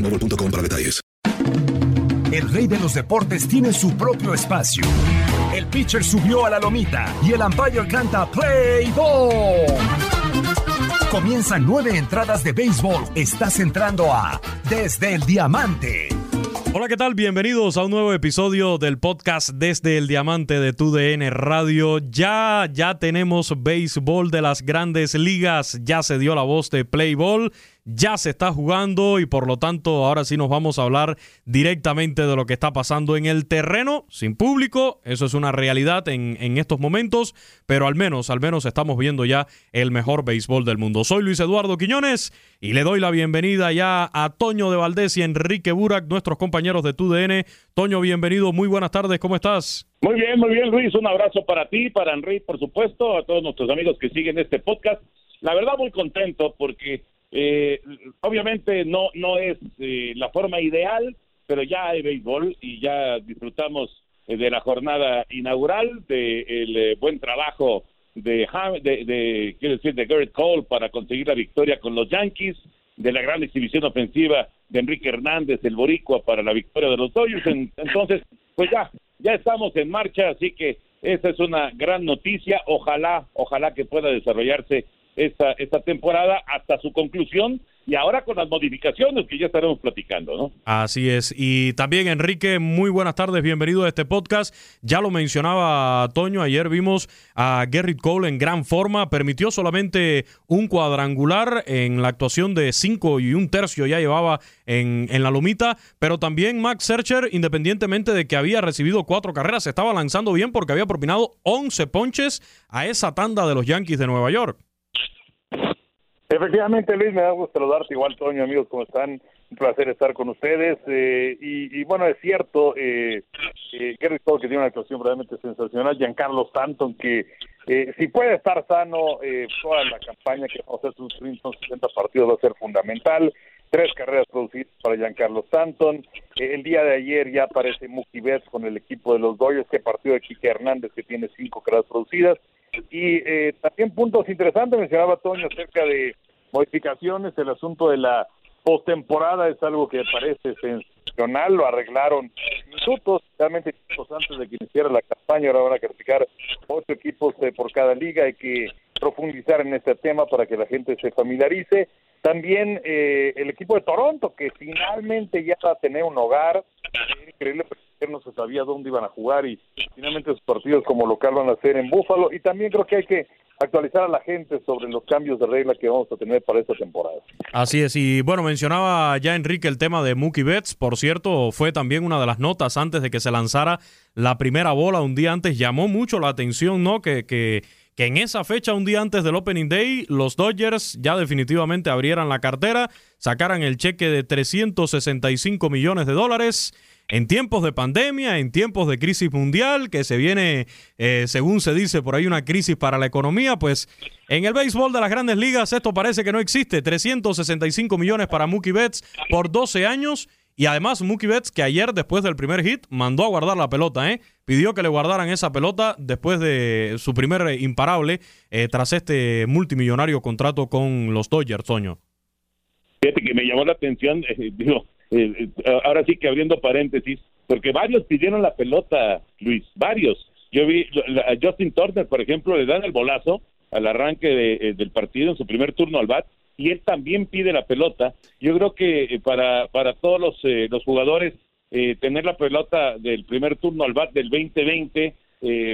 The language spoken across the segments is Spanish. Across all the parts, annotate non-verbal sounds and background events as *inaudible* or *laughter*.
boostmobile.com para detalles. El rey de los deportes tiene su propio espacio. El pitcher subió a la lomita y el umpire canta Play Ball. Comienzan nueve entradas de béisbol. Estás entrando a Desde el Diamante. Hola, ¿qué tal? Bienvenidos a un nuevo episodio del podcast Desde el Diamante de TUDN Radio. Ya, ya tenemos béisbol de las grandes ligas. Ya se dio la voz de Play Ball ya se está jugando y por lo tanto ahora sí nos vamos a hablar directamente de lo que está pasando en el terreno, sin público, eso es una realidad en, en estos momentos, pero al menos, al menos estamos viendo ya el mejor béisbol del mundo. Soy Luis Eduardo Quiñones y le doy la bienvenida ya a Toño de Valdés y Enrique Burak, nuestros compañeros de TUDN. Toño, bienvenido, muy buenas tardes, ¿cómo estás? Muy bien, muy bien Luis, un abrazo para ti, para Enrique, por supuesto, a todos nuestros amigos que siguen este podcast. La verdad muy contento porque eh, obviamente no, no es eh, la forma ideal, pero ya hay béisbol y ya disfrutamos eh, de la jornada inaugural, del de buen trabajo de, de, de, decir, de Garrett Cole para conseguir la victoria con los Yankees, de la gran exhibición ofensiva de Enrique Hernández, el boricua, para la victoria de los Dodgers. Entonces, pues ya, ya estamos en marcha, así que esa es una gran noticia. Ojalá, ojalá que pueda desarrollarse esta, temporada hasta su conclusión y ahora con las modificaciones que ya estaremos platicando, ¿no? Así es. Y también, Enrique, muy buenas tardes, bienvenido a este podcast. Ya lo mencionaba Toño, ayer vimos a Gerrit Cole en gran forma, permitió solamente un cuadrangular en la actuación de cinco y un tercio ya llevaba en, en la lomita, pero también Max Searcher, independientemente de que había recibido cuatro carreras, se estaba lanzando bien porque había propinado 11 ponches a esa tanda de los Yankees de Nueva York. Efectivamente, Luis, me da gusto saludarte. Igual, Toño, amigos, ¿cómo están? Un placer estar con ustedes. Eh, y, bueno, es cierto, eh, eh, Gary que tiene una actuación realmente sensacional. Giancarlo Stanton, que eh, si puede estar sano, eh, toda la campaña que vamos a hacer sus 60 partidos va a ser fundamental. Tres carreras producidas para Giancarlo Stanton. el día de ayer ya aparece Mookie Betts con el equipo de los Dodgers, que partió de Quique Hernández, que tiene cinco carreras producidas. Y eh, también puntos interesantes, mencionaba Toño acerca de modificaciones, el asunto de la postemporada es algo que parece sensacional, lo arreglaron minutos, realmente antes de que iniciara la campaña, ahora van a calificar ocho equipos eh, por cada liga, hay que profundizar en este tema para que la gente se familiarice. También eh, el equipo de Toronto, que finalmente ya va a tener un hogar, increíble no se sabía dónde iban a jugar y finalmente sus partidos como local van a ser en Búfalo y también creo que hay que actualizar a la gente sobre los cambios de regla que vamos a tener para esta temporada. Así es, y bueno, mencionaba ya Enrique el tema de Mookie Betts, por cierto, fue también una de las notas antes de que se lanzara la primera bola un día antes, llamó mucho la atención, ¿no? Que, que, que en esa fecha, un día antes del Opening Day, los Dodgers ya definitivamente abrieran la cartera, sacaran el cheque de 365 millones de dólares en tiempos de pandemia, en tiempos de crisis mundial, que se viene, eh, según se dice por ahí, una crisis para la economía, pues en el béisbol de las grandes ligas esto parece que no existe. 365 millones para Mookie Betts por 12 años. Y además Mookie Betts, que ayer después del primer hit, mandó a guardar la pelota, ¿eh? Pidió que le guardaran esa pelota después de su primer imparable eh, tras este multimillonario contrato con los Dodgers, Toño. Fíjate que me llamó la atención, eh, digo, eh, eh, ahora sí que abriendo paréntesis, porque varios pidieron la pelota, Luis, varios. Yo vi a Justin Turner, por ejemplo, le dan el bolazo al arranque eh, del partido en su primer turno al bat y él también pide la pelota. Yo creo que para para todos los los jugadores tener la pelota del primer turno al bat del 2020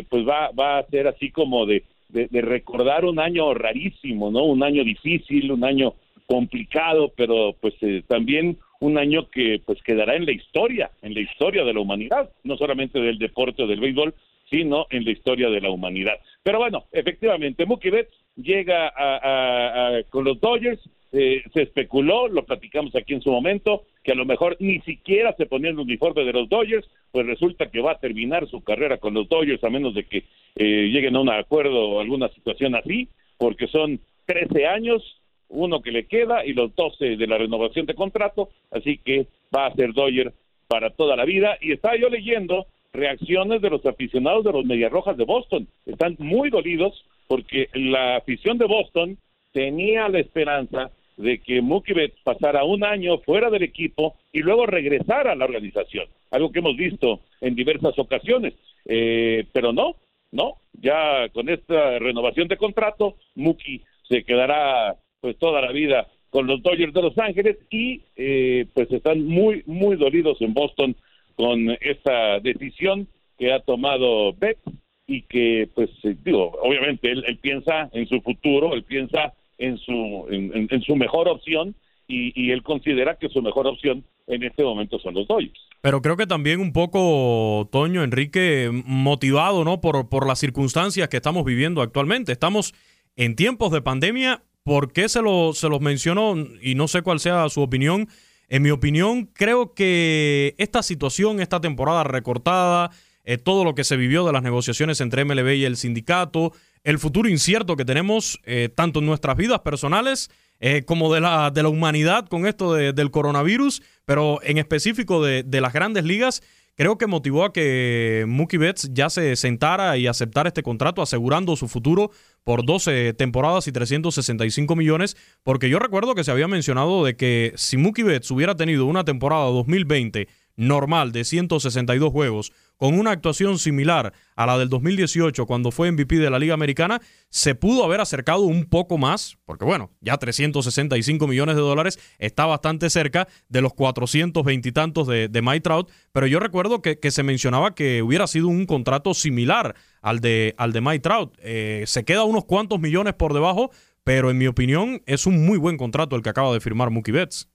pues va va a ser así como de, de, de recordar un año rarísimo, ¿no? Un año difícil, un año complicado, pero pues también un año que pues quedará en la historia, en la historia de la humanidad, no solamente del deporte o del béisbol, sino en la historia de la humanidad. Pero bueno, efectivamente, Mookie Betts llega a, con los Dodgers, eh, se especuló, lo platicamos aquí en su momento, que a lo mejor ni siquiera se ponía el uniforme de los Dodgers, pues resulta que va a terminar su carrera con los Dodgers a menos de que eh, lleguen a un acuerdo o alguna situación así, porque son 13 años, uno que le queda y los 12 de la renovación de contrato, así que va a ser Doyer para toda la vida. Y estaba yo leyendo reacciones de los aficionados de los Medias Rojas de Boston. Están muy dolidos porque la afición de Boston tenía la esperanza de que Mookie Betts pasara un año fuera del equipo y luego regresara a la organización, algo que hemos visto en diversas ocasiones, eh, pero no, no, ya con esta renovación de contrato, Mookie se quedará pues toda la vida con los Dodgers de Los Ángeles y eh, pues están muy muy dolidos en Boston con esta decisión que ha tomado Beck y que pues eh, digo obviamente él, piensa en su futuro él piensa en su en, su mejor opción y, y, él considera que su mejor opción en este momento son los Dodgers. Pero creo que también un poco, Toño, Enrique, motivado ¿no? por, por las circunstancias que estamos viviendo actualmente. Estamos en tiempos de pandemia ¿Por qué se, lo, se los menciono? Y no sé cuál sea su opinión. En mi opinión, creo que esta situación, esta temporada recortada, eh, todo lo que se vivió de las negociaciones entre MLB y el sindicato, el futuro incierto que tenemos, eh, tanto en nuestras vidas personales eh, como de la, de la humanidad con esto del coronavirus, pero en específico de, de las grandes ligas, creo que motivó a que Mookie Betts ya se sentara y aceptara este contrato asegurando su futuro por 12 temporadas y 365 millones, porque yo recuerdo que se había mencionado de que si Mookie Betts hubiera tenido una temporada 2020 normal de 162 juegos, con una actuación similar a la del 2018 cuando fue MVP de la Liga Americana, se pudo haber acercado un poco más, porque bueno, ya 365 millones de dólares está bastante cerca de los 420 y tantos de, de Mike Trout, pero yo recuerdo que, se mencionaba que hubiera sido un contrato similar al de, al de Mike Trout. Eh, se queda unos cuantos millones por debajo, pero en mi opinión es un muy buen contrato el que acaba de firmar Mookie Betts.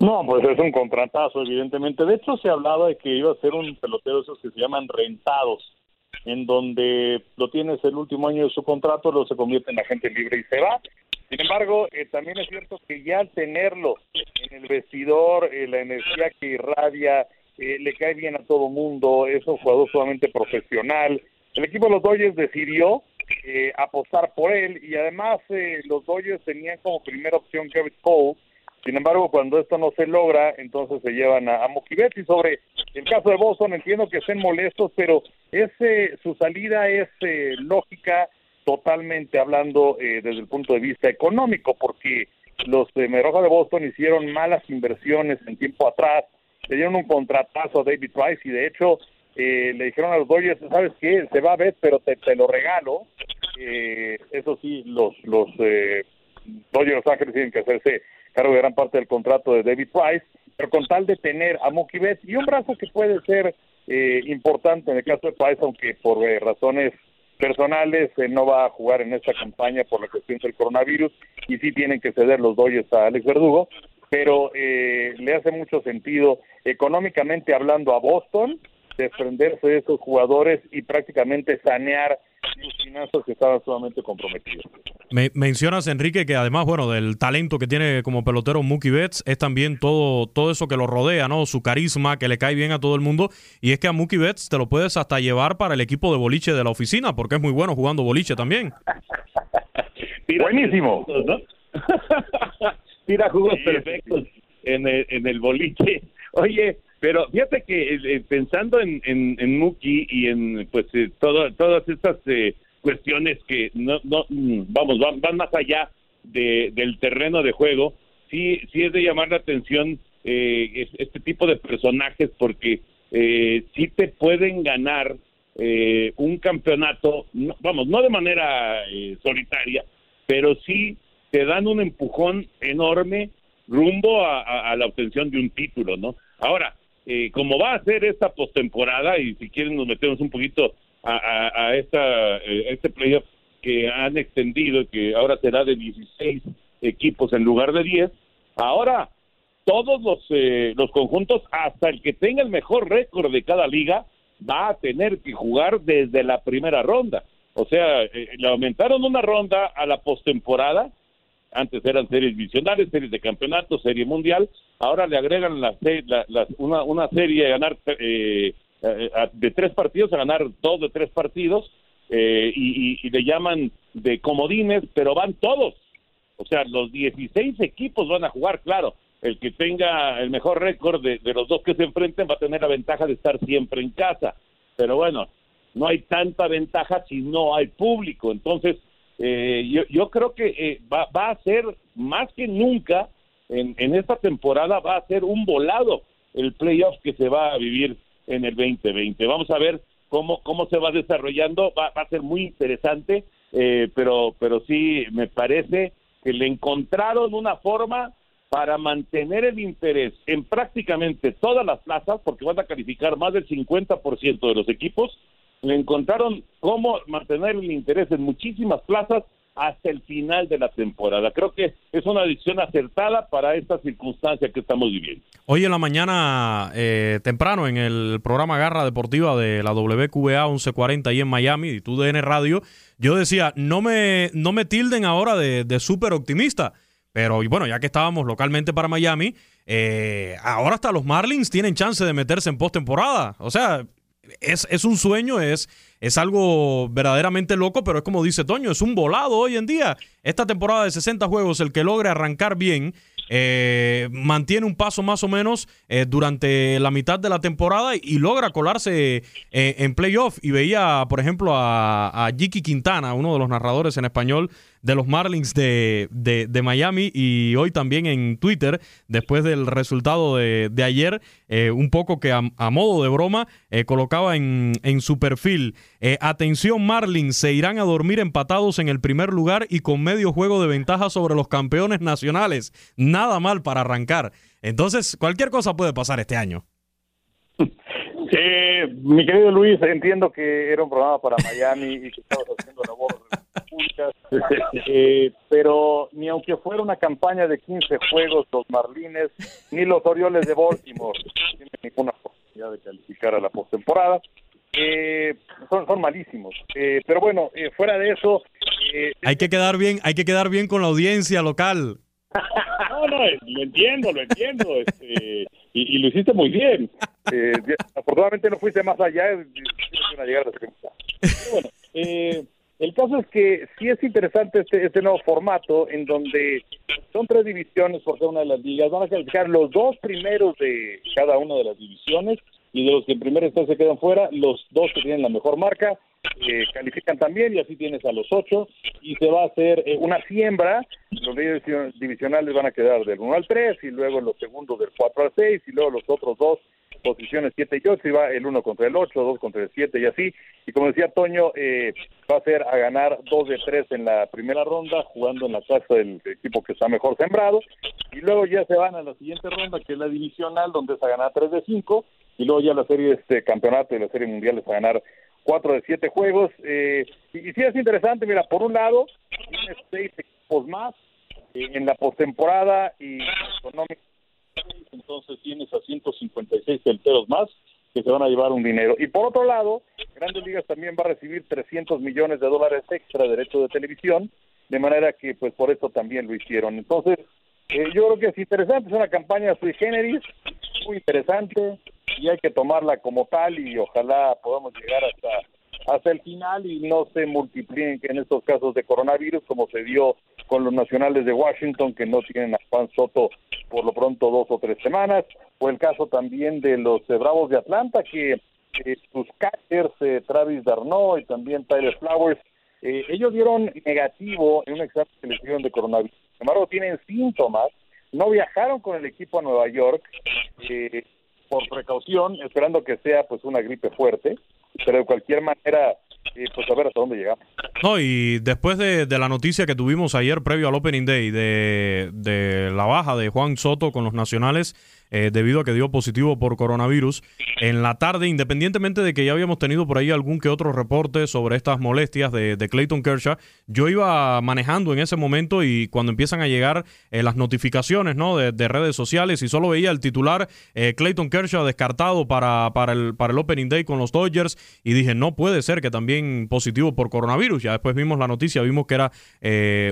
No, pues es un contratazo, evidentemente. De hecho, se hablaba de que iba a ser un pelotero esos que se llaman rentados, en donde lo tienes el último año de su contrato, lo se convierte en agente libre y se va. Sin embargo, eh, también es cierto que ya al tenerlo en el vestidor, eh, la energía que irradia, eh, le cae bien a todo mundo, es un jugador sumamente profesional. El equipo de los Dodgers decidió apostar por él y además los Dodgers tenían como primera opción Kevin Cole, sin embargo, cuando esto no se logra, entonces se llevan a, a Y sobre el caso de Boston, entiendo que estén molestos, pero ese, su salida es eh, lógica totalmente hablando eh, desde el punto de vista económico, porque los de Meroja de Boston hicieron malas inversiones en tiempo atrás, le dieron un contratazo a David Price y de hecho eh, le dijeron a los Dodgers, ¿sabes qué? Se va a ver, pero te, te lo regalo. eso sí, los, los eh, Dodgers Los Ángeles tienen que hacerse cargo de gran parte del contrato de David Price, pero con tal de tener a Mookie Betts y un brazo que puede ser eh, importante en el caso de Price, aunque por eh, razones personales, eh, no va a jugar en esta campaña por la cuestión del coronavirus y sí tienen que ceder los Dodgers a Alex Verdugo, pero eh, le hace mucho sentido económicamente hablando a Boston desprenderse de esos jugadores y prácticamente sanear sus finanzas que estaban sumamente comprometidos. Me, mencionas, Enrique, que además, bueno, del talento que tiene como pelotero Mookie Betts, es también todo, todo eso que lo rodea, ¿no? Su carisma, que le cae bien a todo el mundo. Y es que a Mookie Betts te lo puedes hasta llevar para el equipo de boliche de la oficina, porque es muy bueno jugando boliche también. *laughs* Buenísimo. ¿no? *laughs* Tira jugos perfectos en el, en el boliche. Oye, pero fíjate que eh, pensando en, en, en Mookie y en pues eh, todo, todas estas eh, cuestiones que no, no mm, vamos van, van más allá de, del terreno de juego, sí sí es de llamar la atención eh, este tipo de personajes porque eh, sí te pueden ganar eh, un campeonato, no, vamos, no de manera eh, solitaria, pero sí te dan un empujón enorme rumbo a, a la obtención de un título, ¿no? Ahora, eh, como va a ser esta postemporada, y si quieren nos metemos un poquito a, a, a esta, eh, este playoff que han extendido, que ahora será de 16 equipos en lugar de 10, ahora todos los, eh, los conjuntos, hasta el que tenga el mejor récord de cada liga, va a tener que jugar desde la primera ronda. O sea, eh, le aumentaron una ronda a la postemporada, antes eran series divisionales, series de campeonato, serie mundial, ahora le agregan la, la, la, una, una serie a ganar eh, de tres partidos a ganar dos de tres partidos eh, y, y, le llaman de comodines, pero van todos. O sea, los 16 equipos van a jugar, claro. El que tenga el mejor récord de, de los dos que se enfrenten va a tener la ventaja de estar siempre en casa. Pero bueno, no hay tanta ventaja si no hay público. Entonces, eh, yo, yo creo que eh, va, va a ser más que nunca en, en esta temporada va a ser un volado el playoff que se va a vivir en el 2020. Vamos a ver cómo, cómo se va desarrollando, va, va a ser muy interesante, eh, pero, pero sí me parece que le encontraron una forma para mantener el interés en prácticamente todas las plazas, porque van a calificar más del 50% de los equipos, le encontraron cómo mantener el interés en muchísimas plazas hasta el final de la temporada. Creo que es una decisión acertada para esta circunstancia que estamos viviendo. Hoy en la mañana, eh, temprano, en el programa Garra Deportiva de la WQBA 1140 y en Miami, y TUDN Radio, yo decía, no me, no me tilden ahora de, de súper optimista. Pero y bueno, ya que estábamos localmente para Miami, eh, ahora hasta los Marlins tienen chance de meterse en postemporada. O sea, es, es, un sueño, es, es algo verdaderamente loco, pero es como dice Toño, es un volado hoy en día. Esta temporada de 60 juegos, el que logre arrancar bien, eh, mantiene un paso más o menos eh, durante la mitad de la temporada y logra colarse eh, en playoff. Y veía, por ejemplo, a, a Jiki Quintana, uno de los narradores en español de los Marlins de, de, de, Miami y hoy también en Twitter, después del resultado de, de ayer, eh, un poco que a, modo de broma eh, colocaba en, en, su perfil, eh, atención Marlins, se irán a dormir empatados en el primer lugar y con medio juego de ventaja sobre los campeones nacionales. Nada mal para arrancar. Entonces, cualquier cosa puede pasar este año. *laughs* Mi querido Luis, entiendo que era un programa para Miami y que estabas haciendo eh, pero ni aunque fuera una campaña de 15 juegos, los Marlines ni los Orioles de Baltimore tienen ninguna posibilidad de calificar a la postemporada. Eh, son, son malísimos, eh, pero bueno, eh, fuera de eso, hay que quedar bien, hay que quedar bien con la audiencia local. No, no, lo entiendo, lo entiendo, este, y, y, lo hiciste muy bien. Eh, afortunadamente no fuiste más allá una llegada bueno, eh, el caso es que sí es interesante este, este nuevo formato en donde son tres divisiones por cada una de las ligas. Van a calificar los dos primeros de cada una de las divisiones y de los que en primera instancia quedan fuera, los dos que tienen la mejor marca eh, califican también y así tienes a los ocho y se va a hacer eh, una siembra. Los divisionales van a quedar del 1 al 3 y luego los segundos del 4 al 6 y luego los otros dos posiciones 7 y 8 y va el 1 contra el 8, 2 contra el 7 y así. Y como decía Toño, eh, va a ser a ganar 2 de 3 en la primera ronda jugando en la casa del equipo que está mejor sembrado y luego ya se van a la siguiente ronda que es la divisional donde es a ganar 3 de 5 y luego ya la serie este campeonato y la serie mundial a ganar cuatro de siete juegos. Eh, y, y, sí es interesante, mira, por un lado, tienes seis equipos más eh, en la postemporada y económica, entonces tienes a 156 peloteros más que se van a llevar un dinero. Y por otro lado, Grandes Ligas también va a recibir 300 millones de dólares extra de derecho de televisión, de manera que pues por eso también lo hicieron. Entonces, eh, yo creo que es interesante, es una campaña sui generis, muy interesante, y hay que tomarla como tal y ojalá podamos llegar hasta hasta el final y no se multipliquen en estos casos de coronavirus como se dio con los nacionales de Washington que no tienen a Juan Soto por lo pronto dos o tres semanas, o el caso también de los eh, Bravos de Atlanta que eh, sus catchers, eh, Travis Darno y también Tyler Flowers, ellos dieron negativo en un examen de selección de coronavirus. Sin embargo, tienen síntomas, no viajaron con el equipo a Nueva York por precaución, esperando que sea pues una gripe fuerte pero de cualquier manera, eh, pues a ver hasta dónde llegamos. No, y después de, la noticia que tuvimos ayer previo al Opening Day de, de la baja de Juan Soto con los nacionales, eh, debido a que dio positivo por coronavirus. En la tarde, independientemente de que ya habíamos tenido por ahí algún que otro reporte sobre estas molestias de, Clayton Kershaw, yo iba manejando en ese momento y cuando empiezan a llegar eh, las notificaciones ¿no? de, redes sociales y solo veía el titular eh, Clayton Kershaw descartado para, para, el, para el Opening Day con los Dodgers y dije, no puede ser que también positivo por coronavirus. Ya después vimos la noticia, vimos que era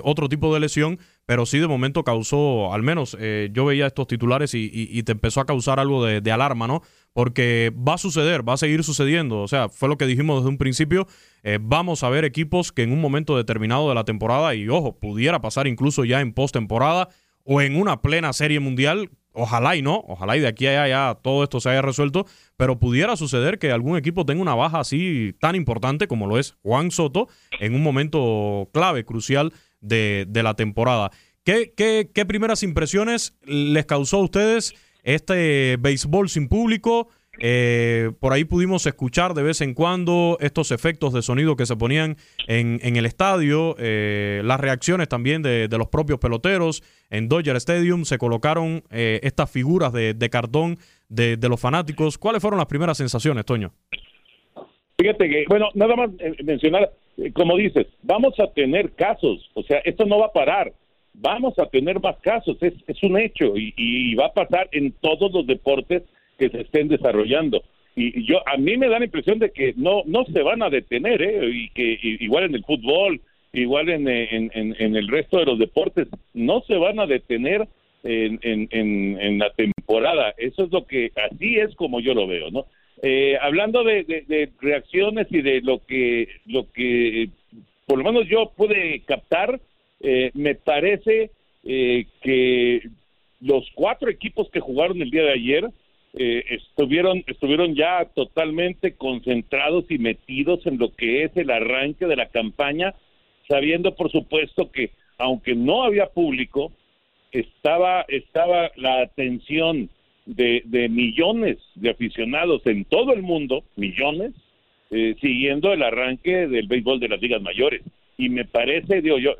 otro tipo de lesión pero sí de momento causó, al menos eh, yo veía estos titulares y, te empezó a causar algo de, alarma, ¿no? Porque va a suceder, va a seguir sucediendo, o sea, fue lo que dijimos desde un principio, eh, vamos a ver equipos que en un momento determinado de la temporada, y ojo, pudiera pasar incluso ya en postemporada o en una plena serie mundial, ojalá y no, ojalá y de aquí a allá ya todo esto se haya resuelto, pero pudiera suceder que algún equipo tenga una baja así tan importante como lo es Juan Soto en un momento clave, crucial de, la temporada. ¿Qué, qué, primeras impresiones les causó a ustedes este béisbol sin público? Eh, por ahí pudimos escuchar de vez en cuando estos efectos de sonido que se ponían en, en el estadio, eh, las reacciones también de, los propios peloteros. En Dodger Stadium se colocaron eh, estas figuras de, de cartón de, de, los fanáticos. ¿Cuáles fueron las primeras sensaciones, Toño? Fíjate que, bueno, nada más mencionar eh, como dices, vamos a tener casos, o sea, esto no va a parar, vamos a tener más casos, es, es un hecho y, va a pasar en todos los deportes que se estén desarrollando. Y yo a mí me da la impresión de que no no se van a detener, ¿eh? y que igual en el fútbol, igual en, en, en, el resto de los deportes, no se van a detener en, en, en, la temporada. Eso es lo que, así es como yo lo veo, ¿no? Eh, hablando de, reacciones y de lo que, lo que por lo menos yo pude captar, eh, me parece eh, que los cuatro equipos que jugaron el día de ayer estuvieron, estuvieron ya totalmente concentrados y metidos en lo que es el arranque de la campaña, sabiendo por supuesto que aunque no había público, estaba, estaba la atención de, millones de aficionados en todo el mundo, millones, eh, siguiendo el arranque del béisbol de las ligas mayores. Y me parece, digo yo,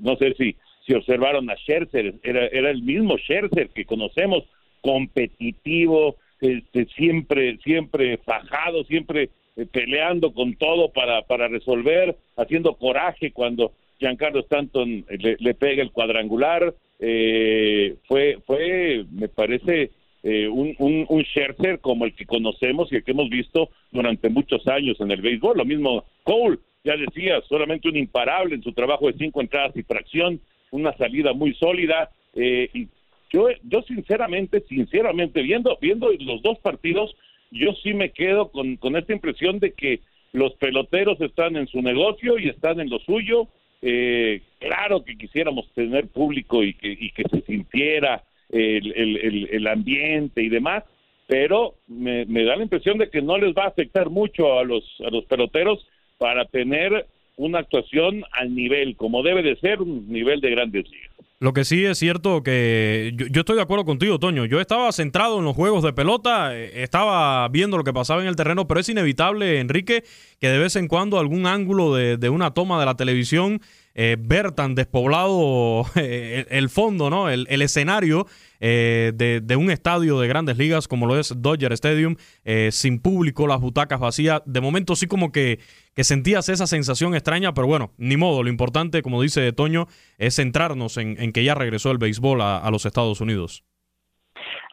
no sé si, si observaron a Scherzer, era, era el mismo Scherzer que conocemos, competitivo, este, siempre, siempre fajado, siempre eh, peleando con todo para, para resolver, haciendo coraje cuando Giancarlo Stanton le, le pega el cuadrangular. Eh, fue, fue, me parece, eh, un, un, un Scherzer como el que conocemos y el que hemos visto durante muchos años en el béisbol. Lo mismo Cole, ya decía, solamente un imparable en su trabajo de cinco entradas y fracción, una salida muy sólida. Eh, y yo, yo sinceramente, sinceramente, viendo, viendo los dos partidos, yo sí me quedo con, con esta impresión de que los peloteros están en su negocio y están en lo suyo. Eh, claro que quisiéramos tener público y que, y que se sintiera el, el, ambiente y demás, pero me, da la impresión de que no les va a afectar mucho a los, a los peloteros para tener una actuación al nivel, como debe de ser, un nivel de grandes ligas. Lo que sí es cierto que yo, estoy de acuerdo contigo, Toño. Yo estaba centrado en los juegos de pelota, eh, estaba viendo lo que pasaba en el terreno, pero es inevitable, Enrique, que de vez en cuando algún ángulo de, de una toma de la televisión eh, ver tan despoblado *laughs* eh, el, fondo, ¿no? El, escenario, eh, de, un estadio de grandes ligas como lo es Dodger Stadium, eh, sin público, las butacas vacías. De momento sí como que, que sentías esa sensación extraña, pero bueno, ni modo. Lo importante, como dice Toño, es centrarnos en, que ya regresó el béisbol a, los Estados Unidos.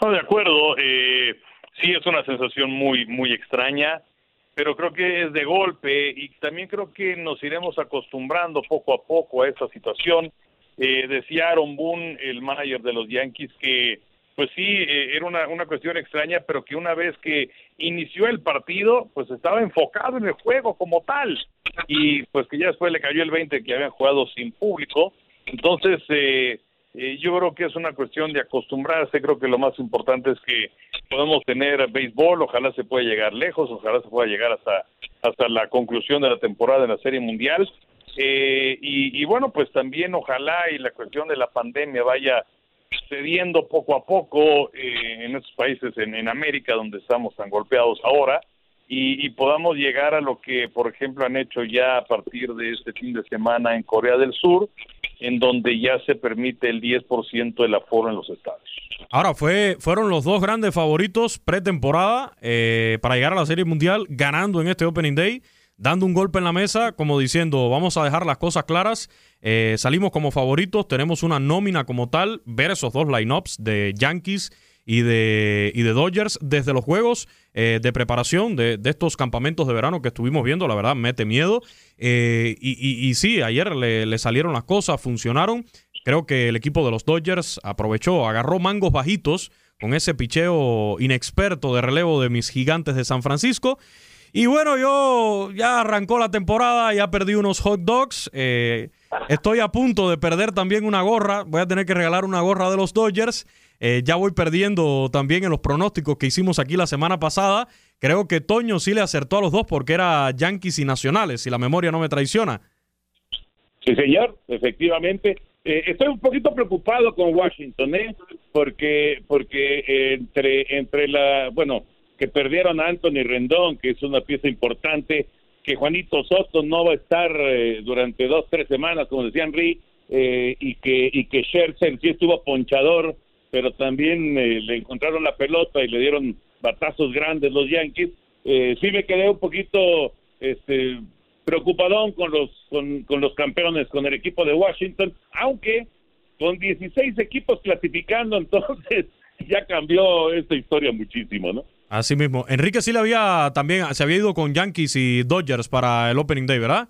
De acuerdo. Sí es una sensación muy, muy extraña pero creo que es de golpe y también creo que nos iremos acostumbrando poco a poco a esta situación. Eh, decía Aaron Boone, el manager de los Yankees, que pues sí, eh, era una, una cuestión extraña, pero que una vez que inició el partido, pues estaba enfocado en el juego como tal, y pues que ya después le cayó el 20 que habían jugado sin público. Entonces, eh, eh, yo creo que es una cuestión de acostumbrarse, creo que lo más importante es que podemos tener béisbol, ojalá se pueda llegar lejos, ojalá se pueda llegar hasta, hasta la conclusión de la temporada en la Serie Mundial. Eh, y, bueno, pues también ojalá y la cuestión de la pandemia vaya cediendo poco a poco eh, en estos países en, en América donde estamos tan golpeados ahora y, podamos llegar a lo que, por ejemplo, han hecho ya a partir de este fin de semana en Corea del Sur, en donde ya se permite el 10% del aforo en los estados. Ahora, fue, fueron los dos grandes favoritos pretemporada eh, para llegar a la Serie Mundial, ganando en este Opening Day, dando un golpe en la mesa, como diciendo, vamos a dejar las cosas claras. Eh, salimos como favoritos, tenemos una nómina como tal, ver esos dos lineups de Yankees y de, y de Dodgers desde los juegos eh, de preparación de, estos campamentos de verano que estuvimos viendo, la verdad, mete miedo. Eh, y, y, sí, ayer le, salieron las cosas, funcionaron. Creo que el equipo de los Dodgers aprovechó, agarró mangos bajitos con ese picheo inexperto de relevo de mis gigantes de San Francisco. Y bueno, yo ya arrancó la temporada, ya perdí unos hot dogs. Eh, estoy a punto de perder también una gorra. Voy a tener que regalar una gorra de los Dodgers. Eh, ya voy perdiendo también en los pronósticos que hicimos aquí la semana pasada. Creo que Toño sí le acertó a los dos porque era Yankees y Nacionales, si la memoria no me traiciona. Sí, señor, efectivamente. Eh, estoy un poquito preocupado con Washington, ¿eh? Porque, porque entre, entre la, bueno, que perdieron a Anthony Rendón, que es una pieza importante, que Juanito Soto no va a estar eh, durante dos, tres semanas, como decía Henry, y que, y que Scherzer sí estuvo ponchador pero también eh, le encontraron la pelota y le dieron batazos grandes los Yankees. Eh, sí me quedé un poquito este, preocupadón con los, con, con los campeones, con el equipo de Washington, aunque con 16 equipos clasificando, *laughs* entonces ya cambió esta historia muchísimo, ¿no? Así mismo. Enrique sí le había también, se había ido con Yankees y Dodgers para el Opening Day, ¿verdad?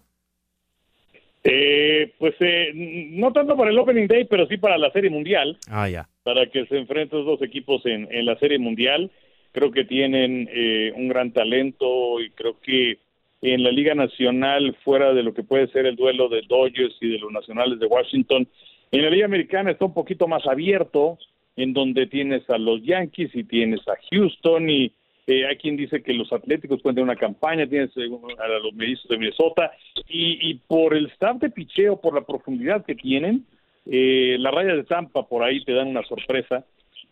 Eh, pues eh, no tanto para el Opening Day, pero sí para la Serie Mundial. Ah, ya. Para que se enfrenten los dos equipos en, en la Serie Mundial. Creo que tienen eh, un gran talento y creo que en la Liga Nacional, fuera de lo que puede ser el duelo de Dodgers y de los Nacionales de Washington, en la Liga Americana está un poquito más abierto, en donde tienes a los Yankees y tienes a Houston y eh, hay quien dice que los Atléticos pueden tener una campaña, tienes a los mellizos de Minnesota, y, y, por el staff de picheo, por la profundidad que tienen, eh, la raya de Tampa por ahí te dan una sorpresa.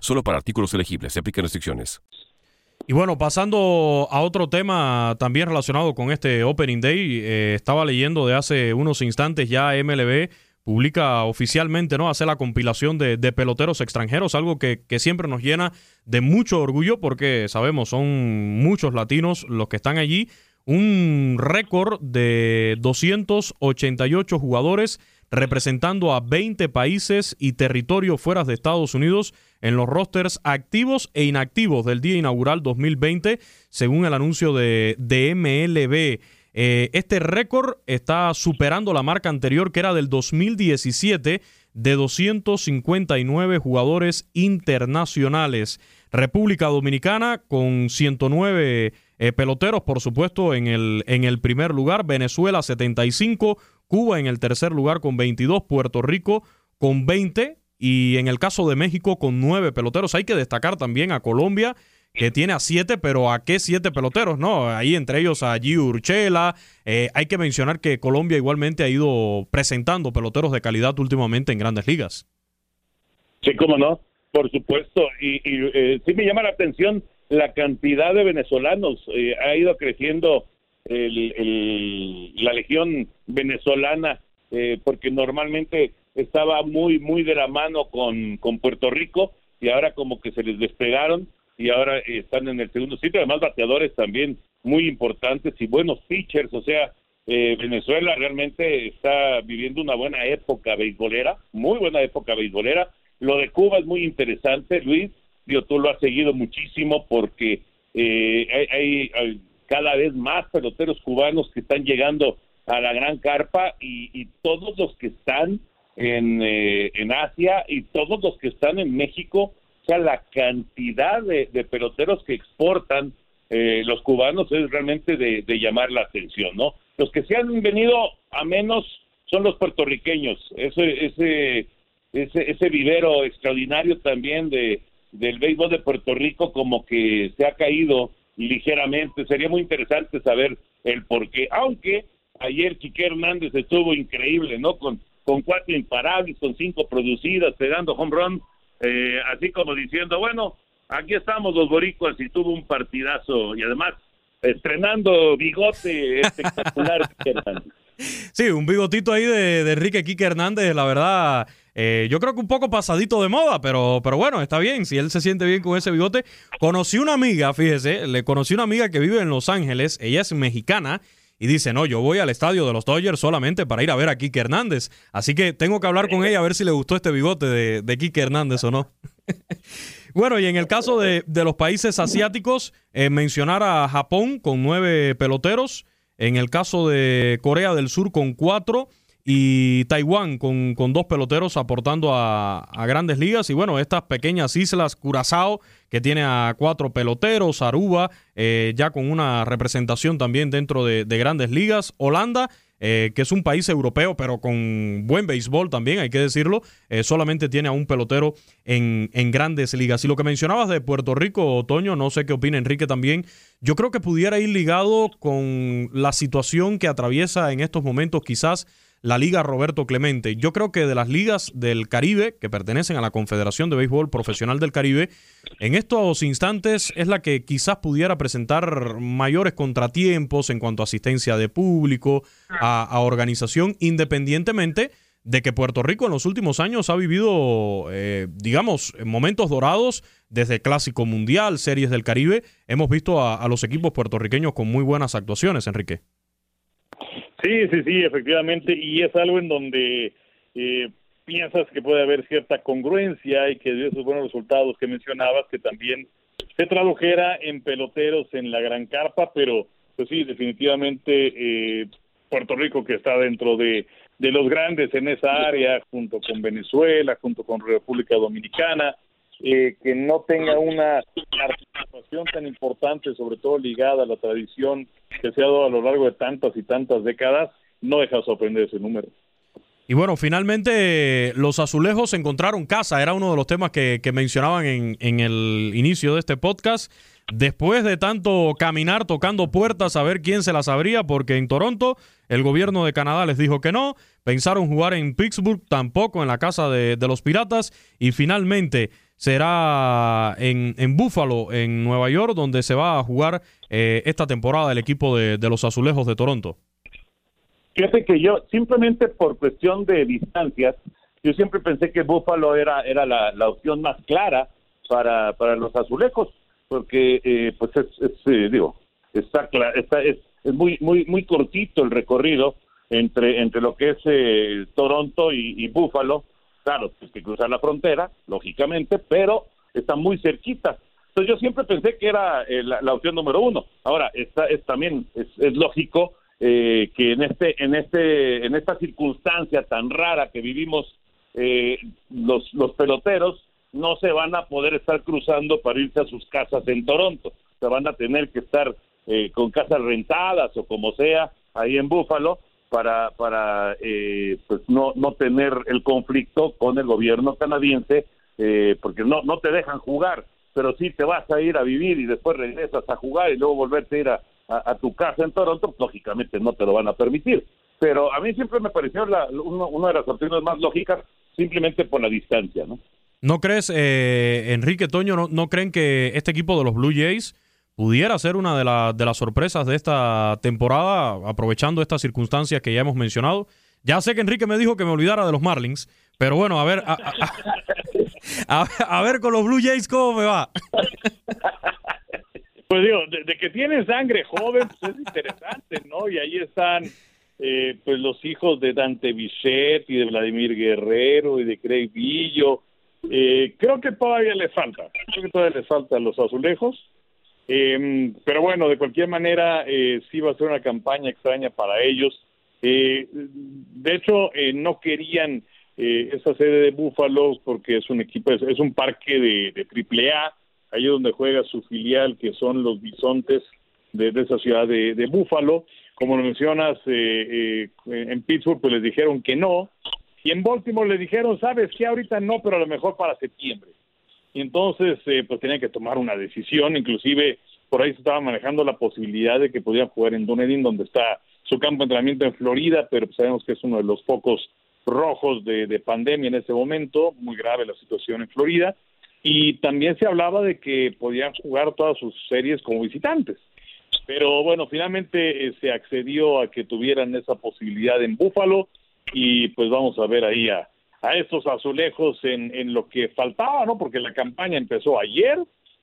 Solo para artículos elegibles. Se aplican restricciones. Y bueno, pasando a otro tema también relacionado con este Opening Day, eh, estaba leyendo de hace unos instantes ya MLB publica oficialmente, ¿no? Hace la compilación de, peloteros extranjeros, algo que, que, siempre nos llena de mucho orgullo porque sabemos, son muchos latinos los que están allí. Un récord de 288 jugadores representando a 20 países y territorios fuera de Estados Unidos en los rosters activos e inactivos del día inaugural 2020, según el anuncio de, MLB. Eh, este récord está superando la marca anterior que era del 2017 de 259 jugadores internacionales. República Dominicana con 109 eh, peloteros, por supuesto, en el, en el primer lugar. Venezuela 75, Cuba en el tercer lugar con 22, Puerto Rico con 20, y en el caso de México con nueve peloteros. Hay que destacar también a Colombia que tiene a siete, pero ¿a qué siete peloteros? No, ahí entre ellos a G. Urchela. Eh, hay que mencionar que Colombia igualmente ha ido presentando peloteros de calidad últimamente en grandes ligas. Sí, cómo no, por supuesto. Y, eh, sí me llama la atención la cantidad de venezolanos. Eh, ha ido creciendo la legión venezolana, porque normalmente estaba muy, muy de la mano con, con Puerto Rico y ahora como que se les despegaron y ahora están en el segundo sitio. Además, bateadores también muy importantes y buenos pitchers. O sea, eh, Venezuela realmente está viviendo una buena época beisbolera, muy buena época beisbolera. Lo de Cuba es muy interesante, Luis. Yo, tú lo has seguido muchísimo porque eh, hay, cada vez más peloteros cubanos que están llegando a la gran carpa y, y todos los que están en, eh, en Asia y todos los que están en México sea, la cantidad de, peloteros que exportan eh, los cubanos es realmente de, llamar la atención, ¿no? Los que se han venido a menos son los puertorriqueños, ese, ese, ese, ese vivero extraordinario también de del béisbol de Puerto Rico como que se ha caído ligeramente. Sería muy interesante saber el por qué, aunque ayer Quique Hernández estuvo increíble, ¿no? Con, con cuatro imparables, con cinco producidas, pegando home run eh, así como diciendo, bueno, aquí estamos los boricuas y tuvo un partidazo y además estrenando bigote *laughs* espectacular. sí, un bigotito ahí de, Enrique Quique Hernández, la verdad. Eh, yo creo que un poco pasadito de moda, pero, pero bueno, está bien. Si él se siente bien con ese bigote. Conocí una amiga, fíjese, le conocí una amiga que vive en Los Ángeles. Ella es mexicana y dice, no, yo voy al estadio de los Dodgers solamente para ir a ver a Kike Hernández. Así que tengo que hablar con ella a ver si le gustó este bigote de, de Kike Hernández o no. *laughs* bueno, y en el caso de, los países asiáticos, eh, mencionar a Japón con nueve peloteros, en el caso de Corea del Sur con cuatro y Taiwán con, con dos peloteros aportando a, grandes ligas. Y bueno, estas pequeñas islas, Curazao, que tiene a cuatro peloteros, Aruba, eh, ya con una representación también dentro de, grandes ligas, Holanda. Eh, que es un país europeo, pero con buen béisbol también, hay que decirlo, eh, solamente tiene a un pelotero en, en, grandes ligas. Y lo que mencionabas de Puerto Rico, Otoño, no sé qué opina Enrique también, yo creo que pudiera ir ligado con la situación que atraviesa en estos momentos quizás la Liga Roberto Clemente. Yo creo que de las ligas del Caribe, que pertenecen a la Confederación de Béisbol Profesional del Caribe, en estos instantes es la que quizás pudiera presentar mayores contratiempos en cuanto a asistencia de público, a, organización, independientemente de que Puerto Rico en los últimos años ha vivido, eh, digamos, momentos dorados desde Clásico Mundial, Series del Caribe. Hemos visto a los equipos puertorriqueños con muy buenas actuaciones, Enrique. Sí, sí, sí, efectivamente, y es algo en donde eh, piensas que puede haber cierta congruencia y que esos buenos resultados que mencionabas, que también se tradujera en peloteros en la gran carpa, pero pues sí, definitivamente eh, Puerto Rico que está dentro de, de los grandes en esa área, junto con Venezuela, junto con República Dominicana, eh, que no tenga una participación tan importante, sobre todo ligada a la tradición que se ha dado a lo largo de tantas y tantas décadas, no deja sorprender ese número. Y bueno, finalmente los azulejos encontraron casa, era uno de los temas que, mencionaban en, en, el inicio de este podcast. Después de tanto caminar tocando puertas a ver quién se las abría, porque en Toronto el gobierno de Canadá les dijo que no, pensaron jugar en Pittsburgh, tampoco en la casa de, de los piratas, y finalmente será en, en Buffalo, en Nueva York, donde se va a jugar eh, esta temporada el equipo de, los Azulejos de Toronto. Fíjate que yo, simplemente por cuestión de distancias, yo siempre pensé que Buffalo era, era la, opción más clara para, para los Azulejos, porque eh, pues es, eh, digo, está, está es, es muy, muy, muy cortito el recorrido entre, entre lo que es Toronto y, y Buffalo, Claro, pues que cruzar la frontera, lógicamente, pero está muy cerquita. Entonces yo siempre pensé que era eh, la, opción número uno. Ahora, esta es también es, lógico eh, que en este, en este, en esta circunstancia tan rara que vivimos eh, los, los peloteros no se van a poder estar cruzando para irse a sus casas en Toronto. Se van a tener que estar con casas rentadas o como sea ahí en Búfalo para para eh, pues no no tener el conflicto con el gobierno canadiense eh, porque no no te dejan jugar pero sí te vas a ir a vivir y después regresas a jugar y luego volverte a ir a, a, tu casa en Toronto lógicamente no te lo van a permitir. Pero a mí siempre me pareció la, una de las opciones más lógicas simplemente por la distancia no ¿No crees, eh, Enrique Toño, no, no creen que este equipo de los Blue Jays pudiera ser una de, de las sorpresas de esta temporada, aprovechando estas circunstancias que ya hemos mencionado. Ya sé que Enrique me dijo que me olvidara de los Marlins, pero bueno, a ver, a, *laughs* ver con los Blue Jays cómo me va. *laughs* Pues digo, de, que tienen sangre joven, pues es interesante, ¿no? Y ahí están eh, pues los hijos de Dante Bichette y de Vladimir Guerrero y de Craig Villo. Eh, creo que todavía le falta, creo que todavía le falta los azulejos. Eh, pero bueno, de cualquier manera, eh, sí va a ser una campaña extraña para ellos. Eh, de hecho, eh, no querían eh, esa sede de Búfalo porque es un equipo, es, un parque de, de triple A, ahí es donde juega su filial, que son los bisontes de, esa ciudad de, de Búfalo. Como lo mencionas, en Pittsburgh pues les dijeron que no, y en Baltimore le dijeron, sabes que ahorita no, pero a lo mejor para septiembre y entonces eh, pues tenían que tomar una decisión, inclusive por ahí se estaba manejando la posibilidad de que podían jugar en Dunedin, donde está su campo de entrenamiento en Florida, pero sabemos que es uno de los focos rojos de, de pandemia en ese momento, muy grave la situación en Florida, y también se hablaba de que podían jugar todas sus series como visitantes. Pero bueno, finalmente eh, se accedió a que tuvieran esa posibilidad en Búfalo y pues vamos a ver ahí a, a estos azulejos en, en lo que faltaba, ¿no? Porque la campaña empezó ayer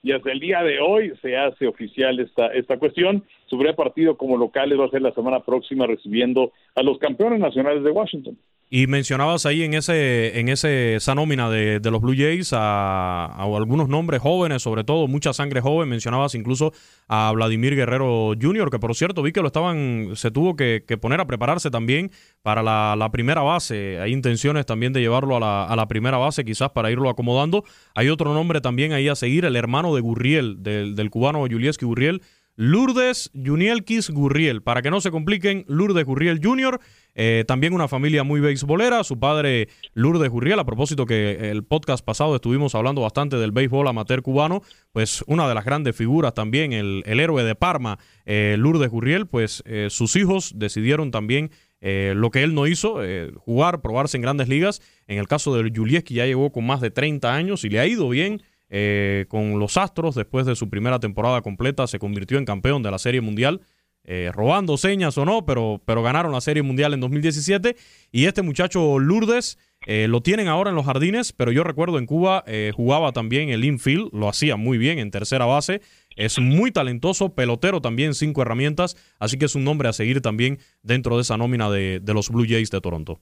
y hasta el día de hoy se hace oficial esta, esta cuestión. Su primer partido como locales va a ser la semana próxima recibiendo a los campeones nacionales de Washington. Y mencionabas ahí en ese en ese, esa nómina de, los Blue Jays a, algunos nombres jóvenes, sobre todo mucha sangre joven. Mencionabas incluso a Vladimir Guerrero Jr., que por cierto vi que lo estaban, se tuvo que, poner a prepararse también para la, primera base. Hay intenciones también de llevarlo a la, a la, primera base, quizás para irlo acomodando. Hay otro nombre también ahí a seguir, el hermano de Gurriel, del, del cubano Julieski Gurriel. Lourdes Junielquis Gurriel. Para que no se compliquen, Lourdes Gurriel Jr., eh, también una familia muy beisbolera. Su padre, Lourdes Gurriel, a propósito que el podcast pasado estuvimos hablando bastante del béisbol amateur cubano, pues una de las grandes figuras también, el, héroe de Parma, eh, Lourdes Gurriel, pues eh, sus hijos decidieron también lo que él no hizo, jugar, probarse en grandes ligas. En el caso de Julieski ya llegó con más de 30 años y le ha ido bien. Eh, con los Astros después de su primera temporada completa, se convirtió en campeón de la Serie Mundial. Eh, robando señas o no, pero, pero ganaron la Serie Mundial en 2017. Y este muchacho Lourdes eh, lo tienen ahora en los jardines, pero yo recuerdo en Cuba jugaba también el infield, lo hacía muy bien en tercera base. Es muy talentoso, pelotero también, cinco herramientas, así que es un nombre a seguir también dentro de esa nómina de, de los Blue Jays de Toronto.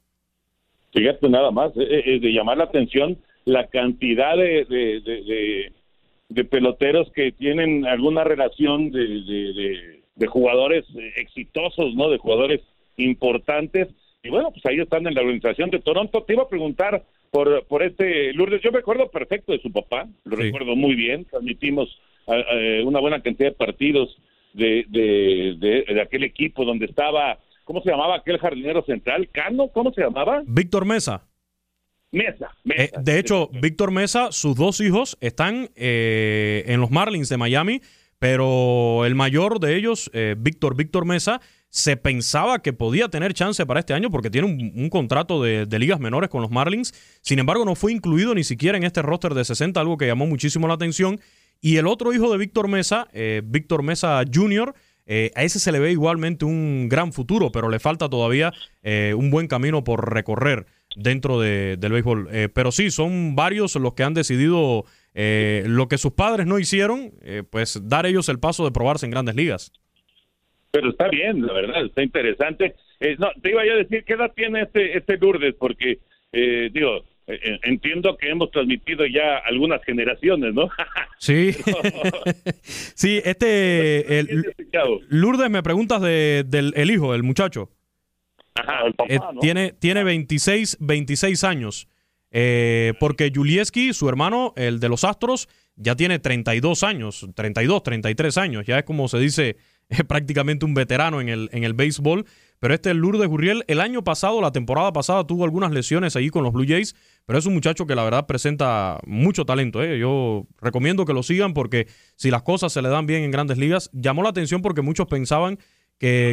Fíjate nada más, de llamar la atención la cantidad de, de, peloteros que tienen alguna relación de, de, jugadores exitosos, ¿no? De jugadores importantes. Y bueno, pues ahí están en la organización de Toronto. Te iba a preguntar por, por este Lourdes. Yo me acuerdo perfecto de su papá, lo recuerdo muy bien. Transmitimos una buena cantidad de partidos de, de, de, aquel equipo donde estaba, ¿cómo se llamaba aquel jardinero central? ¿Cano? ¿Cómo se llamaba? Víctor Mesa. Mesa. Eh, de hecho, Víctor Mesa, sus dos hijos están eh, en los Marlins de Miami, pero el mayor de ellos, eh, Víctor Víctor Mesa, se pensaba que podía tener chance para este año porque tiene un, contrato de, ligas menores con los Marlins. Sin embargo, no fue incluido ni siquiera en este roster de 60, algo que llamó muchísimo la atención. Y el otro hijo de Víctor Mesa, Víctor Mesa Jr., a ese se le ve igualmente un gran futuro, pero le falta todavía un buen camino por recorrer dentro de, del béisbol. Eh, pero sí, son varios los que han decidido eh, lo que sus padres no hicieron, eh, pues dar ellos el paso de probarse en grandes ligas. Pero está bien, la verdad, está interesante. no, te iba yo a decir, ¿qué edad tiene este, este Lourdes? Porque, digo, entiendo que hemos transmitido ya algunas generaciones, ¿no? *laughs* sí. *laughs* sí, este... Lourdes, me preguntas de, del el hijo, el muchacho. Eh, tiene, tiene 26, 26 años. Eh, porque Julieski, su hermano, el de los Astros, ya tiene 32 años, 32, 33 años. Ya es como se dice *laughs* es prácticamente un veterano en el, en el béisbol. Pero este es Lourdes Gurriel. El año pasado, la temporada pasada, tuvo algunas lesiones ahí con los Blue Jays, pero es un muchacho que la verdad presenta mucho talento. ¿eh? Yo recomiendo que lo sigan porque si las cosas se le dan bien en grandes ligas, llamó la atención porque muchos pensaban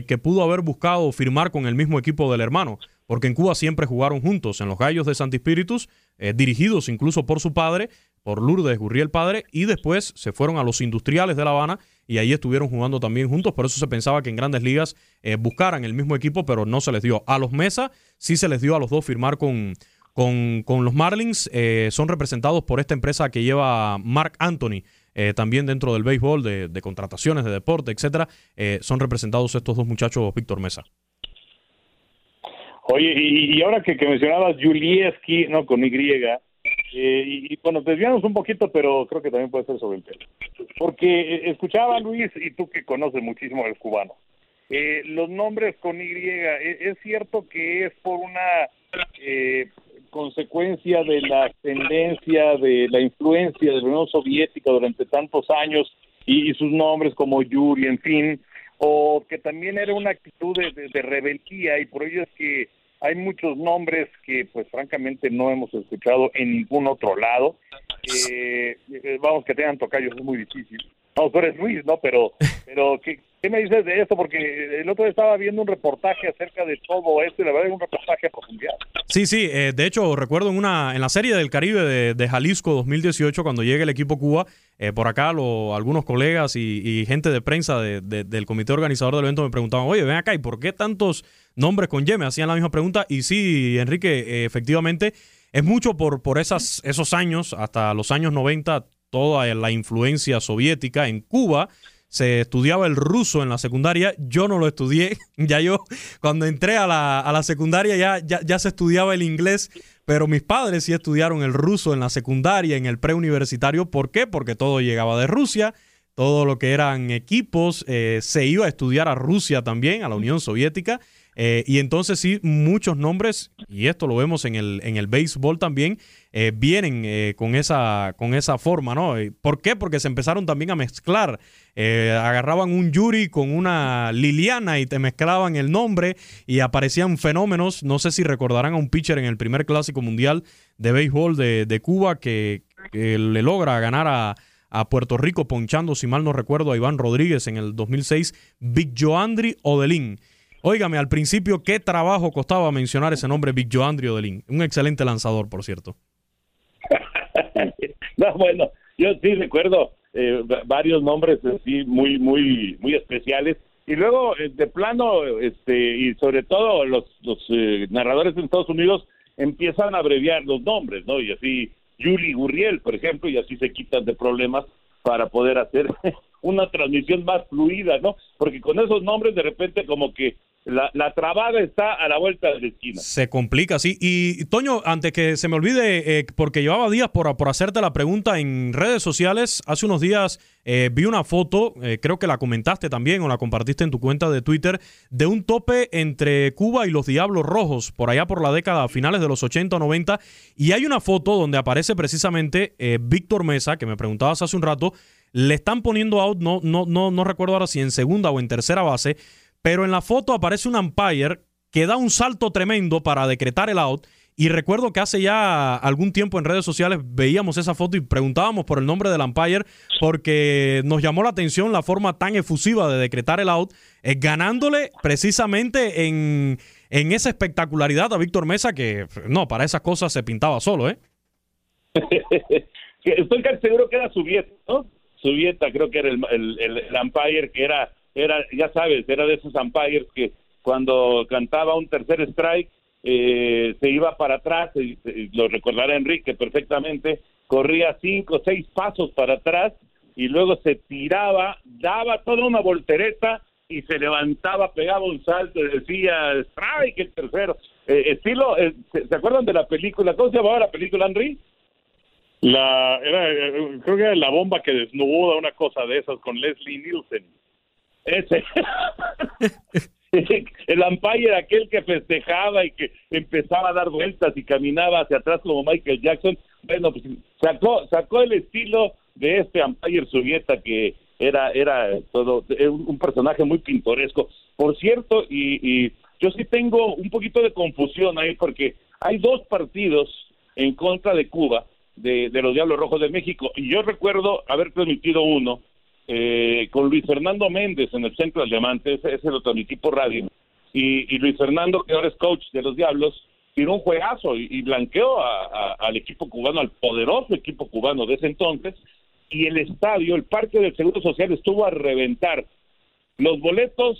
que, pudo haber buscado firmar con el mismo equipo del hermano, porque en Cuba siempre jugaron juntos en los Gallos de Santi Espíritus, eh, dirigidos incluso por su padre, por Lourdes Gurriel padre, y después se fueron a los Industriales de La Habana y ahí estuvieron jugando también juntos. Por eso se pensaba que en grandes ligas eh, buscaran el mismo equipo, pero no se les dio. A los Mesa sí se les dio a los dos firmar con, con, los Marlins. Eh, son representados por esta empresa que lleva Mark Anthony. Eh, también dentro del béisbol, de, contrataciones, de deporte, etcétera, son representados estos dos muchachos, Víctor Mesa. Oye, y, ahora que, mencionabas Julieski, ¿no? Con Y, eh, y, bueno, desviamos un poquito, pero creo que también puede ser sobre el tema. Porque eh, escuchaba Luis, y tú que conoces muchísimo el cubano, eh, los nombres con Y, ¿es cierto que es por una consecuencia de la tendencia, de la influencia de la Unión Soviética durante tantos años y, sus nombres como Yuri, en fin, o que también era una actitud de, de rebeldía y por ello es que hay muchos nombres que pues francamente no hemos escuchado en ningún otro lado. Eh, vamos, que tengan tocayos es muy difícil. No, tú eres Luis, ¿no? Pero, pero ¿qué, ¿qué, me dices de esto? Porque el otro día estaba viendo un reportaje acerca de todo esto y la verdad es un reportaje a profundidad. Sí, sí, eh, de hecho recuerdo en una en la serie del Caribe de, de Jalisco 2018 cuando llega el equipo Cuba, eh, por acá lo, algunos colegas y, gente de prensa del comité organizador del evento me preguntaban, oye, ven acá, ¿y por qué tantos nombres con Y? Me hacían la misma pregunta y sí, Enrique, eh, efectivamente, es mucho por, por esas, esos años, hasta los años 90, toda la influencia soviética en Cuba se estudiaba el ruso en la secundaria. Yo no lo estudié. *laughs* Ya yo, cuando entré a la, a la secundaria, ya, ya, ya, se estudiaba el inglés. Pero mis padres sí estudiaron el ruso en la secundaria, en el preuniversitario. ¿Por qué? Porque todo llegaba de Rusia. Todo lo que eran equipos eh, se iba a estudiar a Rusia también, a la Unión Soviética. Eh, y entonces sí, muchos nombres, y esto lo vemos en el, en el béisbol también, eh, vienen eh, con, esa, con esa forma, ¿no? ¿Por qué? Porque se empezaron también a mezclar. agarraban un Yuri con una Liliana y te mezclaban el nombre y aparecían fenómenos. No sé si recordarán a un pitcher en el primer clásico mundial de béisbol de, Cuba que, le logra ganar a, a Puerto Rico ponchando, si mal no recuerdo, a Iván Rodríguez en el 2006, Big Joandri Odelín. Óigame, al principio, qué trabajo costaba mencionar ese nombre, Big Joe Andrew Odelín. Un excelente lanzador, por cierto. *laughs* no, bueno, yo sí recuerdo eh, varios nombres así muy, muy, muy especiales. Y luego, eh, de plano, este, y sobre todo los, los eh, narradores en Estados Unidos empiezan a abreviar los nombres, ¿no? Y así, Yuli Gurriel, por ejemplo, y así se quitan de problemas para poder hacer *laughs* una transmisión más fluida, ¿no? Porque con esos nombres de repente como que la, la, trabada está a la vuelta de la esquina. Se complica, sí. Y Toño, antes que se me olvide, eh, porque llevaba días por, por, hacerte la pregunta en redes sociales, hace unos días eh, vi una foto, eh, creo que la comentaste también o la compartiste en tu cuenta de Twitter, de un tope entre Cuba y los Diablos Rojos, por allá por la década, finales de los 80 o 90, y hay una foto donde aparece precisamente Víctor Mesa, que me preguntabas hace un rato, le están poniendo out, no, no, no, no recuerdo ahora si en segunda o en tercera base, pero en la foto aparece un umpire que da un salto tremendo para decretar el out. Y recuerdo que hace ya algún tiempo en redes sociales veíamos esa foto y preguntábamos por el nombre del umpire porque nos llamó la atención la forma tan efusiva de decretar el out, eh, ganándole precisamente en, en esa espectacularidad a Víctor Mesa que no, para esas cosas se pintaba solo, ¿eh? *laughs* Estoy casi seguro que era Subieta, ¿no? Subieta creo que era el, el, el umpire que era era, ya sabes, era de esos umpires que cuando cantaba un tercer strike eh, se iba para atrás, lo recordará Enrique perfectamente, corría cinco o seis pasos para atrás y luego se tiraba, daba toda una voltereta y se levantaba, pegaba un salto y decía strike el tercero. Eh, estilo, eh, ¿se, acuerdan de la película? ¿Cómo se llamaba la película, Henry? La, era, creo que era la bomba que desnuda, una cosa de esas, con Leslie Nielsen. Ese. *laughs* el umpire aquel que festejaba y que empezaba a dar vueltas y caminaba hacia atrás como Michael Jackson, bueno, pues sacó, sacó el estilo de este umpire sovieta que, era, era todo, un personaje muy pintoresco. Por cierto, y, y yo sí tengo un poquito de confusión ahí porque hay dos partidos en contra de Cuba, de, de los Diablos Rojos de México, y yo recuerdo haber transmitido uno eh, con Luis Fernando Méndez en el Centro del Diamante, ese, ese lo transmití radio, y, y, Luis Fernando, que ahora es coach de los Diablos, tiró un juegazo y, blanqueó a, al equipo cubano, al poderoso equipo cubano de ese entonces, y el estadio, el Parque del Seguro Social estuvo a reventar. Los boletos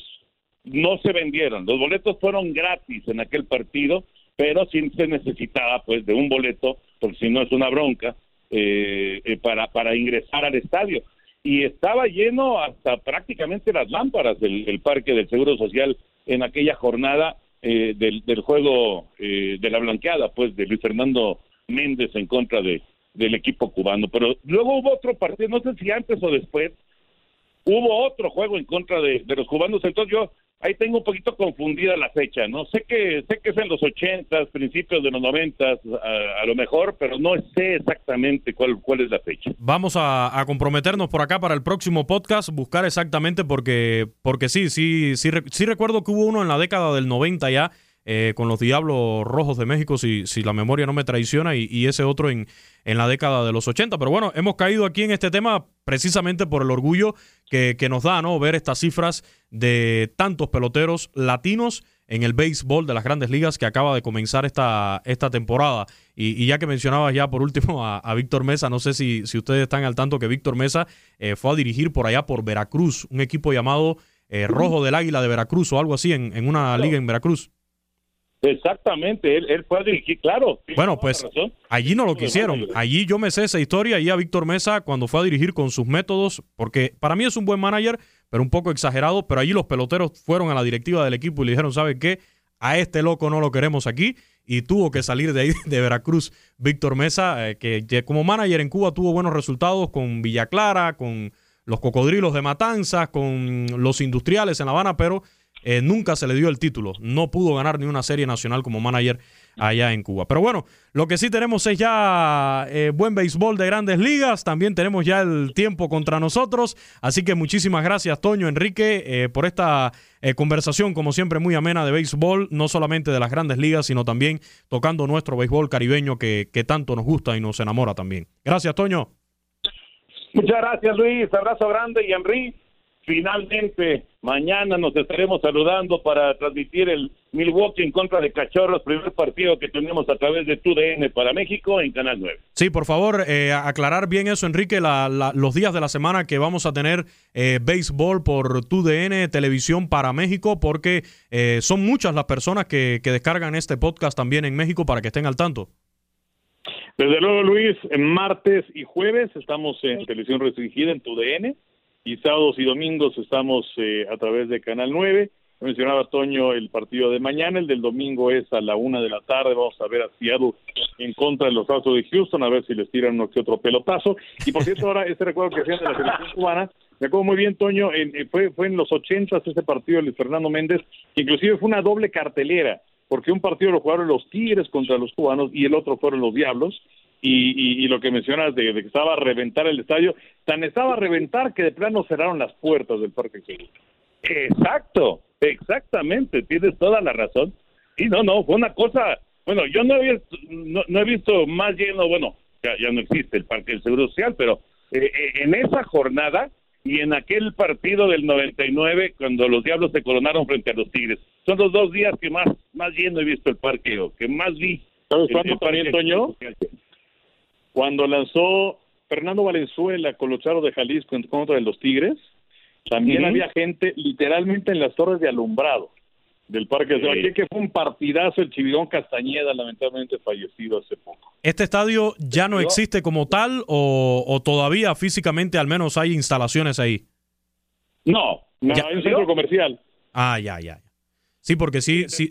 no se vendieron, los boletos fueron gratis en aquel partido, pero sí se necesitaba pues de un boleto, porque si no es una bronca, eh, eh, para, para ingresar al estadio. Y estaba lleno hasta prácticamente las lámparas del, Parque del Seguro Social en aquella jornada eh, del, juego de la blanqueada, pues de Luis Fernando Méndez en contra de, del equipo cubano. Pero luego hubo otro partido, no sé si antes o después, hubo otro juego en contra de, de los cubanos. Entonces yo ahí tengo un poquito confundida la fecha, ¿no? Sé que sé que es en los ochentas, principios de los noventas, a, a, lo mejor, pero no sé exactamente cuál cuál es la fecha. Vamos a, a, comprometernos por acá para el próximo podcast, buscar exactamente porque porque sí, sí, sí, sí recuerdo que hubo uno en la década del 90 ya eh, con los Diablos Rojos de México, si, si la memoria no me traiciona, y, ese otro en, en, la década de los 80. Pero bueno, hemos caído aquí en este tema precisamente por el orgullo que, que nos da ¿no? ver estas cifras de tantos peloteros latinos en el béisbol de las grandes ligas que acaba de comenzar esta, esta temporada. Y, ya que mencionabas ya por último a, Víctor Mesa, no sé si, si, ustedes están al tanto que Víctor Mesa eh, fue a dirigir por allá por Veracruz, un equipo llamado eh, Rojo del Águila de Veracruz o algo así en, en una liga en Veracruz. Exactamente, él, él fue a dirigir, claro. Bueno, pues allí no lo quisieron. Allí yo me sé esa historia y a Víctor Mesa cuando fue a dirigir con sus métodos, porque para mí es un buen manager, pero un poco exagerado, pero allí los peloteros fueron a la directiva del equipo y le dijeron, ¿sabe qué? A este loco no lo queremos aquí y tuvo que salir de ahí, *laughs* de Veracruz, Víctor Mesa, eh, que, que como manager en Cuba tuvo buenos resultados con Villa Clara, con los cocodrilos de Matanzas, con los industriales en La Habana, pero eh, nunca se le dio el título. No pudo ganar ni una serie nacional como manager allá en Cuba. Pero bueno, lo que sí tenemos es ya eh, buen béisbol de grandes ligas. También tenemos ya el tiempo contra nosotros. Así que muchísimas gracias, Toño, Enrique, eh, por esta conversación, como siempre, muy amena de béisbol, no solamente de las grandes ligas, sino también tocando nuestro béisbol caribeño que, que tanto nos gusta y nos enamora también. Gracias, Toño. Muchas gracias, Luis. Abrazo grande y Henry finalmente mañana nos estaremos saludando para transmitir el Milwaukee en contra de Cachorros, primer partido que tenemos a través de TUDN para México en Canal 9. Sí, por favor, eh, aclarar bien eso, Enrique, los días de la semana que vamos a tener eh, béisbol por TUDN, televisión para México, porque eh, son muchas las personas que, que descargan este podcast también en México para que estén al tanto. Desde luego, Luis, en martes y jueves estamos en televisión restringida en TUDN y sábados y domingos estamos eh, a través de Canal 9. Mencionaba Toño el partido de mañana, el del domingo es a la una de la tarde, vamos a ver a Seattle en contra de los Astros de Houston, a ver si les tiran uno que otro pelotazo. Y por cierto, ahora este recuerdo que hacían de la selección cubana, me acuerdo muy bien, Toño, en, eh, fue, fue en los ochentas ese partido de Fernando Méndez, que inclusive fue una doble cartelera, porque un partido lo jugaron los Tigres contra los cubanos y el otro fueron los Diablos, y, y, lo que mencionas de, que estaba a reventar el estadio, tan estaba a reventar que de plano cerraron las puertas del Parque Seguro. Exacto, exactamente, tienes toda la razón. Y no, no, fue una cosa, bueno, yo no he visto, no, he visto más lleno, bueno, ya, ya, no existe el Parque del Seguro Social, pero eh, eh, en esa jornada y en aquel partido del 99 cuando los Diablos se coronaron frente a los Tigres, son los dos días que más, más lleno he visto el parque, que más vi. ¿Sabes cuánto? Cuando lanzó Fernando Valenzuela con los Charos de Jalisco en contra de los Tigres, también había gente literalmente en las torres de alumbrado del Parque de que fue un partidazo el Chivigón Castañeda, lamentablemente fallecido hace poco. ¿Este estadio ya no existe como tal o, todavía físicamente al menos hay instalaciones ahí? No, no hay un centro comercial. Ah, ya, ya. Sí, porque sí, sí,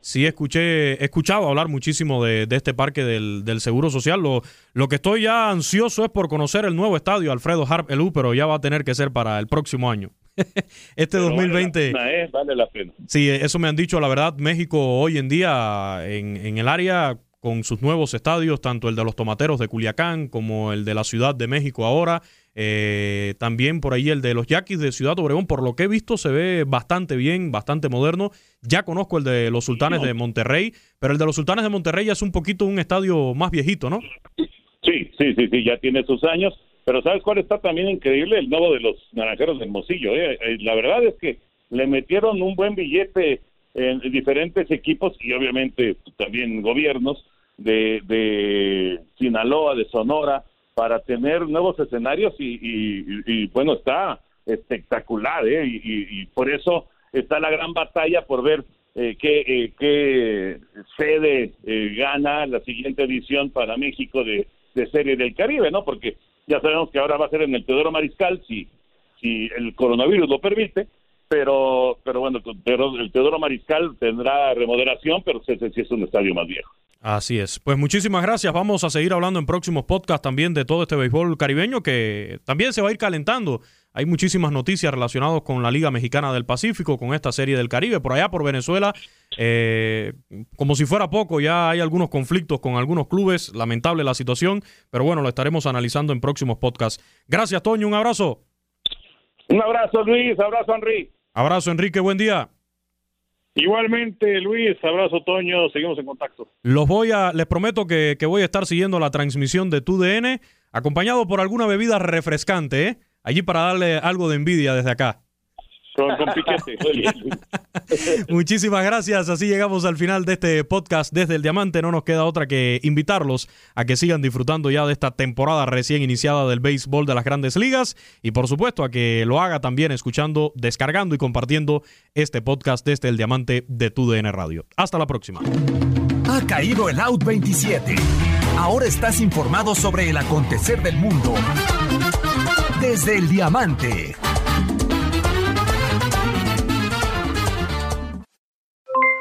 sí escuché, escuchado hablar muchísimo de, este parque del, del, Seguro Social. Lo, lo que estoy ya ansioso es por conocer el nuevo estadio Alfredo Harp Elú, pero ya va a tener que ser para el próximo año. *laughs* este 2020. ¿eh? Vale la, pena, Sí, eso me han dicho, la verdad, México hoy en día en, en el área con sus nuevos estadios, tanto el de los Tomateros de Culiacán como el de la Ciudad de México ahora, Eh, también por ahí el de los Yaquis de Ciudad Obregón, por lo que he visto, se ve bastante bien, bastante moderno. Ya conozco el de los Sultanes de Monterrey, pero el de los Sultanes de Monterrey ya es un poquito un estadio más viejito, ¿no? Sí, sí, sí, sí, ya tiene sus años. Pero ¿sabes cuál está también increíble? El nuevo de los Naranjeros del Mocillo. ¿eh? Eh, la verdad es que le metieron un buen billete en diferentes equipos y obviamente también gobiernos de, de Sinaloa, de Sonora, para tener nuevos escenarios y, bueno, está espectacular, ¿eh? Y, por eso está la gran batalla por ver eh, qué, eh, qué sede eh, gana la siguiente edición para México de, de Serie del Caribe, ¿no? Porque ya sabemos que ahora va a ser en el Teodoro Mariscal si, si el coronavirus lo permite, pero pero bueno, pero el Teodoro Mariscal tendrá remodelación, pero sí es un estadio más viejo. Así es. Pues muchísimas gracias. Vamos a seguir hablando en próximos podcasts también de todo este béisbol caribeño que también se va a ir calentando. Hay muchísimas noticias relacionadas con la Liga Mexicana del Pacífico, con esta serie del Caribe. Por allá, por Venezuela, eh, como si fuera poco, ya hay algunos conflictos con algunos clubes. Lamentable la situación, pero bueno, lo estaremos analizando en próximos podcasts. Gracias, Toño. Un abrazo. Un abrazo, Luis. Abrazo, Enrique. Abrazo, Enrique. Buen día. Igualmente, Luis, abrazo Toño, seguimos en contacto. Los voy a, les prometo que, que voy a estar siguiendo la transmisión de TUDN, acompañado por alguna bebida refrescante, ¿eh? allí para darle algo de envidia desde acá. Con, piquete. *laughs* Muchísimas gracias. Así llegamos al final de este podcast desde el Diamante. No nos queda otra que invitarlos a que sigan disfrutando ya de esta temporada recién iniciada del béisbol de las grandes ligas y por supuesto a que lo haga también escuchando, descargando y compartiendo este podcast desde el Diamante de TUDN Radio. Hasta la próxima. Ha caído el Out 27. Ahora estás informado sobre el acontecer del mundo desde el Diamante.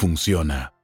funciona.